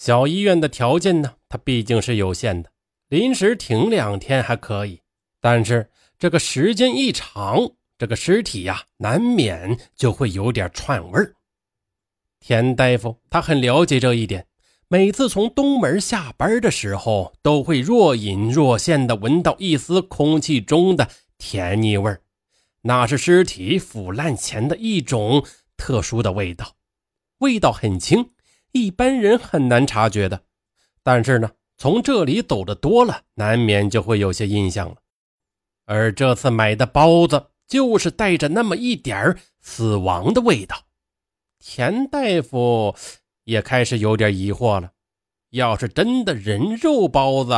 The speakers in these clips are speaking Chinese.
小医院的条件呢，它毕竟是有限的，临时停两天还可以，但是这个时间一长，这个尸体呀，难免就会有点串味儿。田大夫他很了解这一点，每次从东门下班的时候，都会若隐若现地闻到一丝空气中的甜腻味儿，那是尸体腐烂前的一种特殊的味道，味道很轻。一般人很难察觉的，但是呢，从这里走的多了，难免就会有些印象了。而这次买的包子，就是带着那么一点儿死亡的味道。田大夫也开始有点疑惑了：要是真的人肉包子，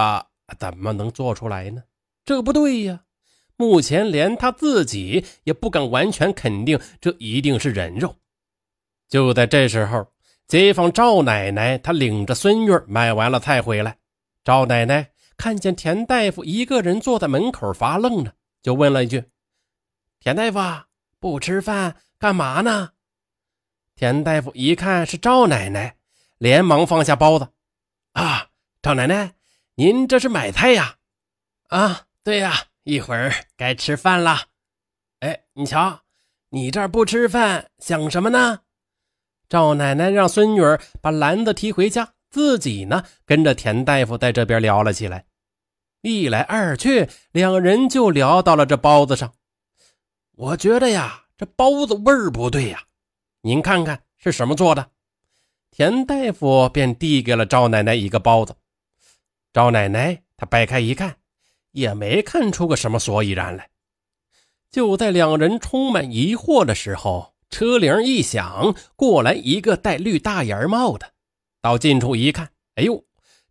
怎么能做出来呢？这不对呀！目前连他自己也不敢完全肯定这一定是人肉。就在这时候。街坊赵奶奶，她领着孙女买完了菜回来。赵奶奶看见田大夫一个人坐在门口发愣呢，就问了一句：“田大夫不吃饭干嘛呢？”田大夫一看是赵奶奶，连忙放下包子：“啊，赵奶奶，您这是买菜呀？啊，对呀，一会儿该吃饭了。哎，你瞧，你这儿不吃饭，想什么呢？”赵奶奶让孙女儿把篮子提回家，自己呢跟着田大夫在这边聊了起来。一来二去，两人就聊到了这包子上。我觉得呀，这包子味儿不对呀，您看看是什么做的？田大夫便递给了赵奶奶一个包子。赵奶奶她掰开一看，也没看出个什么所以然来。就在两人充满疑惑的时候。车铃一响，过来一个戴绿大檐帽的。到近处一看，哎呦，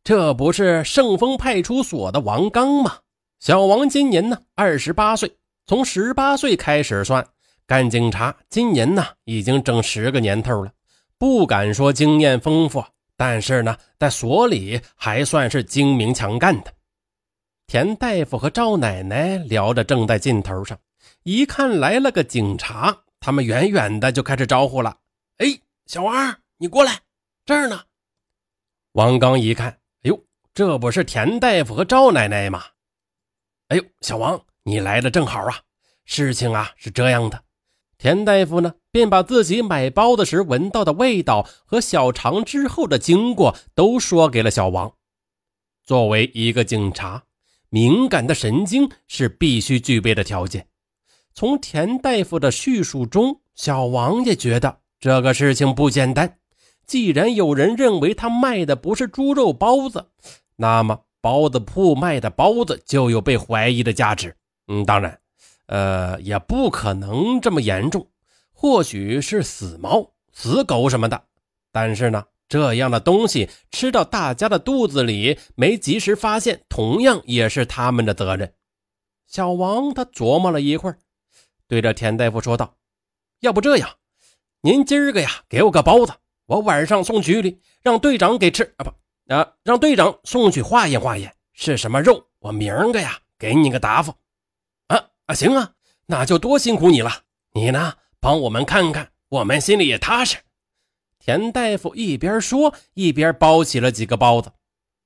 这不是圣丰派出所的王刚吗？小王今年呢二十八岁，从十八岁开始算，干警察今年呢已经整十个年头了。不敢说经验丰富，但是呢，在所里还算是精明强干的。田大夫和赵奶奶聊着正在劲头上，一看来了个警察。他们远远的就开始招呼了：“哎，小王，你过来，这儿呢。”王刚一看，哎呦，这不是田大夫和赵奶奶吗？哎呦，小王，你来的正好啊！事情啊是这样的，田大夫呢便把自己买包子时闻到的味道和小肠之后的经过都说给了小王。作为一个警察，敏感的神经是必须具备的条件。从田大夫的叙述中，小王也觉得这个事情不简单。既然有人认为他卖的不是猪肉包子，那么包子铺卖的包子就有被怀疑的价值。嗯，当然，呃，也不可能这么严重，或许是死猫、死狗什么的。但是呢，这样的东西吃到大家的肚子里，没及时发现，同样也是他们的责任。小王他琢磨了一会儿。对着田大夫说道：“要不这样，您今儿个呀，给我个包子，我晚上送局里，让队长给吃啊不啊，让队长送去化验化验是什么肉，我明儿个呀给你个答复。啊啊，行啊，那就多辛苦你了。你呢，帮我们看看，我们心里也踏实。”田大夫一边说，一边包起了几个包子。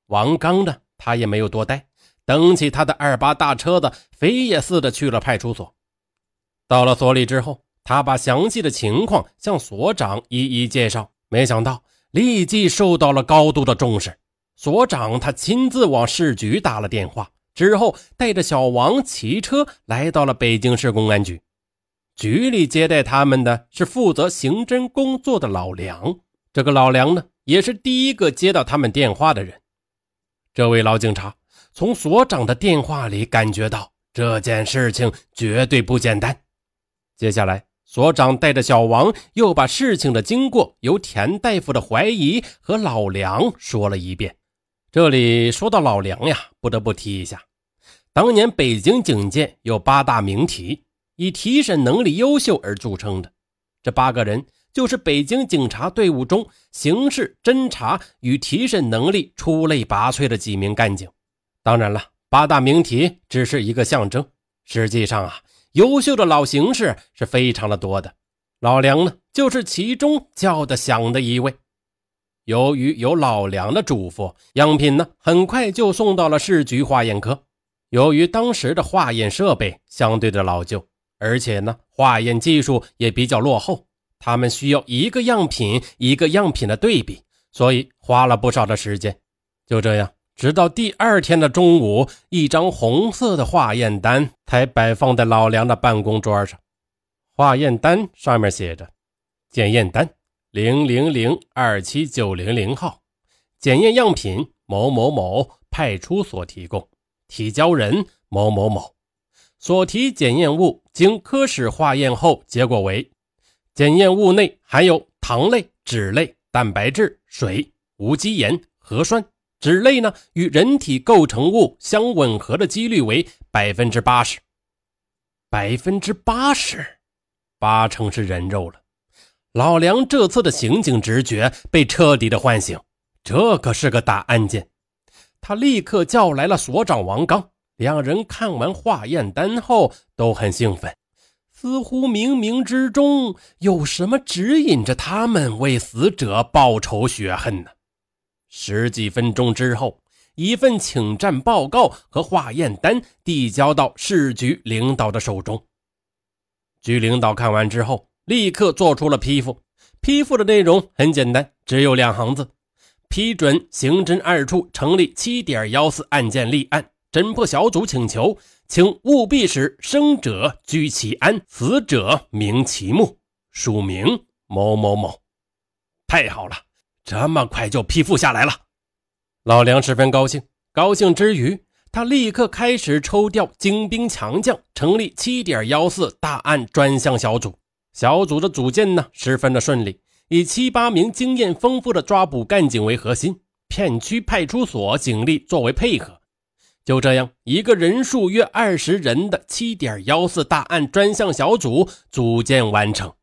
王刚呢，他也没有多待，蹬起他的二八大车子，飞也似的去了派出所。到了所里之后，他把详细的情况向所长一一介绍，没想到立即受到了高度的重视。所长他亲自往市局打了电话，之后带着小王骑车来到了北京市公安局。局里接待他们的是负责刑侦工作的老梁。这个老梁呢，也是第一个接到他们电话的人。这位老警察从所长的电话里感觉到这件事情绝对不简单。接下来，所长带着小王又把事情的经过由田大夫的怀疑和老梁说了一遍。这里说到老梁呀，不得不提一下，当年北京警界有八大名提，以提审能力优秀而著称的。这八个人就是北京警察队伍中刑事侦查与提审能力出类拔萃的几名干警。当然了，八大名提只是一个象征，实际上啊。优秀的老刑事是非常的多的，老梁呢就是其中叫的响的一位。由于有老梁的嘱咐，样品呢很快就送到了市局化验科。由于当时的化验设备相对的老旧，而且呢化验技术也比较落后，他们需要一个样品一个样品的对比，所以花了不少的时间。就这样，直到第二天的中午，一张红色的化验单才摆放在老梁的办公桌上。化验单上面写着：“检验单。”零零零二七九零零号，检验样品某某某派出所提供，提交人某某某，所提检验物经科室化验后，结果为：检验物内含有糖类、脂类、蛋白质、水、无机盐、核酸。脂类呢与人体构成物相吻合的几率为百分之八十，百分之八十，八成是人肉了。老梁这次的刑警直觉被彻底的唤醒，这可是个大案件。他立刻叫来了所长王刚，两人看完化验单后都很兴奋，似乎冥冥之中有什么指引着他们为死者报仇雪恨呢。十几分钟之后，一份请战报告和化验单递交到市局领导的手中。局领导看完之后。立刻做出了批复，批复的内容很简单，只有两行字：批准刑侦二处成立七点幺四案件立案侦破小组请求，请务必使生者居其安，死者明其目，署名某某某。太好了，这么快就批复下来了。老梁十分高兴，高兴之余，他立刻开始抽调精兵强将，成立七点幺四大案专项小组。小组的组建呢，十分的顺利，以七八名经验丰富的抓捕干警为核心，片区派出所警力作为配合。就这样，一个人数约二十人的七点幺四大案专项小组组建完成。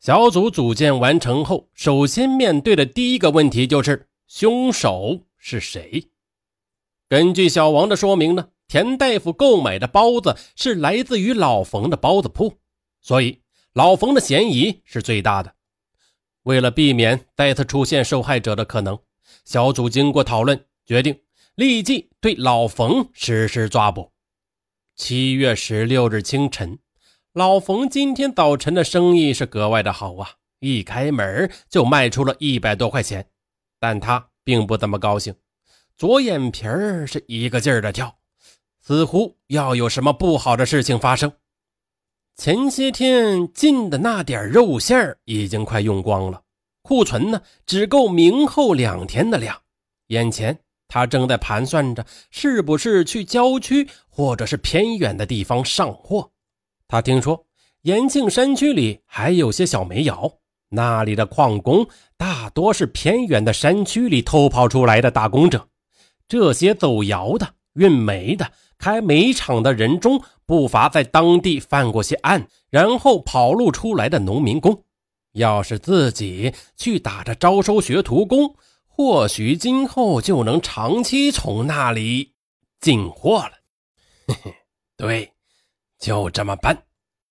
小组组建完成后，首先面对的第一个问题就是凶手是谁。根据小王的说明呢，田大夫购买的包子是来自于老冯的包子铺，所以。老冯的嫌疑是最大的。为了避免再次出现受害者的可能，小组经过讨论，决定立即对老冯实施抓捕。七月十六日清晨，老冯今天早晨的生意是格外的好啊，一开门就卖出了一百多块钱。但他并不怎么高兴，左眼皮儿是一个劲儿的跳，似乎要有什么不好的事情发生。前些天进的那点肉馅已经快用光了，库存呢只够明后两天的量。眼前他正在盘算着是不是去郊区或者是偏远的地方上货。他听说延庆山区里还有些小煤窑，那里的矿工大多是偏远的山区里偷跑出来的打工者。这些走窑的、运煤的。开煤厂的人中不乏在当地犯过些案，然后跑路出来的农民工。要是自己去打着招收学徒工，或许今后就能长期从那里进货了。嘿嘿，对，就这么办。